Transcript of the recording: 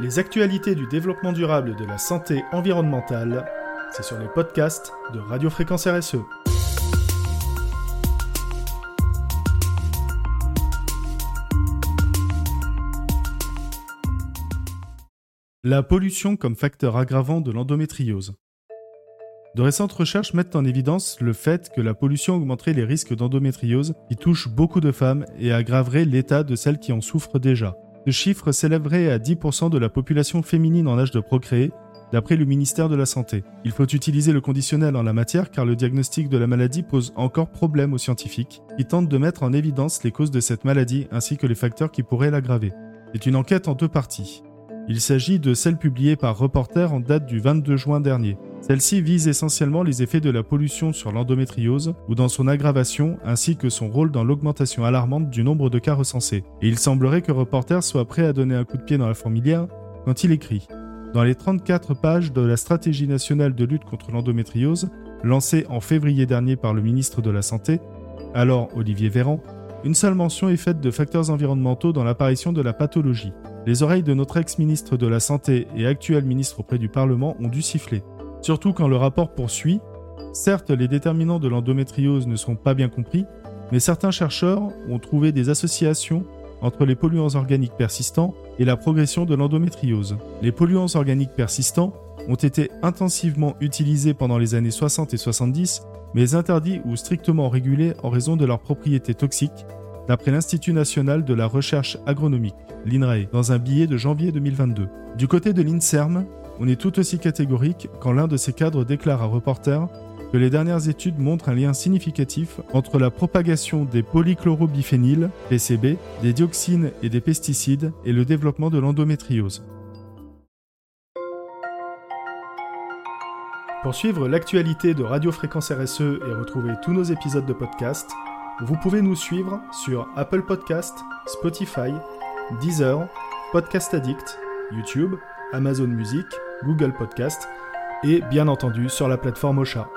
Les actualités du développement durable de la santé environnementale, c'est sur les podcasts de Radio Fréquence RSE. La pollution comme facteur aggravant de l'endométriose. De récentes recherches mettent en évidence le fait que la pollution augmenterait les risques d'endométriose qui touchent beaucoup de femmes et aggraverait l'état de celles qui en souffrent déjà. Ce chiffre s'élèverait à 10% de la population féminine en âge de procréer, d'après le ministère de la Santé. Il faut utiliser le conditionnel en la matière car le diagnostic de la maladie pose encore problème aux scientifiques, qui tentent de mettre en évidence les causes de cette maladie ainsi que les facteurs qui pourraient l'aggraver. C'est une enquête en deux parties. Il s'agit de celle publiée par Reporter en date du 22 juin dernier. Celle-ci vise essentiellement les effets de la pollution sur l'endométriose ou dans son aggravation ainsi que son rôle dans l'augmentation alarmante du nombre de cas recensés. Et il semblerait que Reporter soit prêt à donner un coup de pied dans la fourmilière quand il écrit Dans les 34 pages de la stratégie nationale de lutte contre l'endométriose, lancée en février dernier par le ministre de la Santé, alors Olivier Véran, une seule mention est faite de facteurs environnementaux dans l'apparition de la pathologie. Les oreilles de notre ex-ministre de la Santé et actuel ministre auprès du Parlement ont dû siffler. Surtout quand le rapport poursuit, certes les déterminants de l'endométriose ne sont pas bien compris, mais certains chercheurs ont trouvé des associations entre les polluants organiques persistants et la progression de l'endométriose. Les polluants organiques persistants ont été intensivement utilisés pendant les années 60 et 70, mais interdits ou strictement régulés en raison de leurs propriétés toxiques, d'après l'Institut national de la recherche agronomique, l'INRAE, dans un billet de janvier 2022. Du côté de l'INSERM, on est tout aussi catégorique quand l'un de ses cadres déclare à Reporter que les dernières études montrent un lien significatif entre la propagation des polychlorobiphényles, PCB, des dioxines et des pesticides et le développement de l'endométriose. Pour suivre l'actualité de Radio Fréquence RSE et retrouver tous nos épisodes de podcast, vous pouvez nous suivre sur Apple Podcast, Spotify, Deezer, Podcast Addict, YouTube, Amazon Music, Google Podcast et bien entendu sur la plateforme Ocha.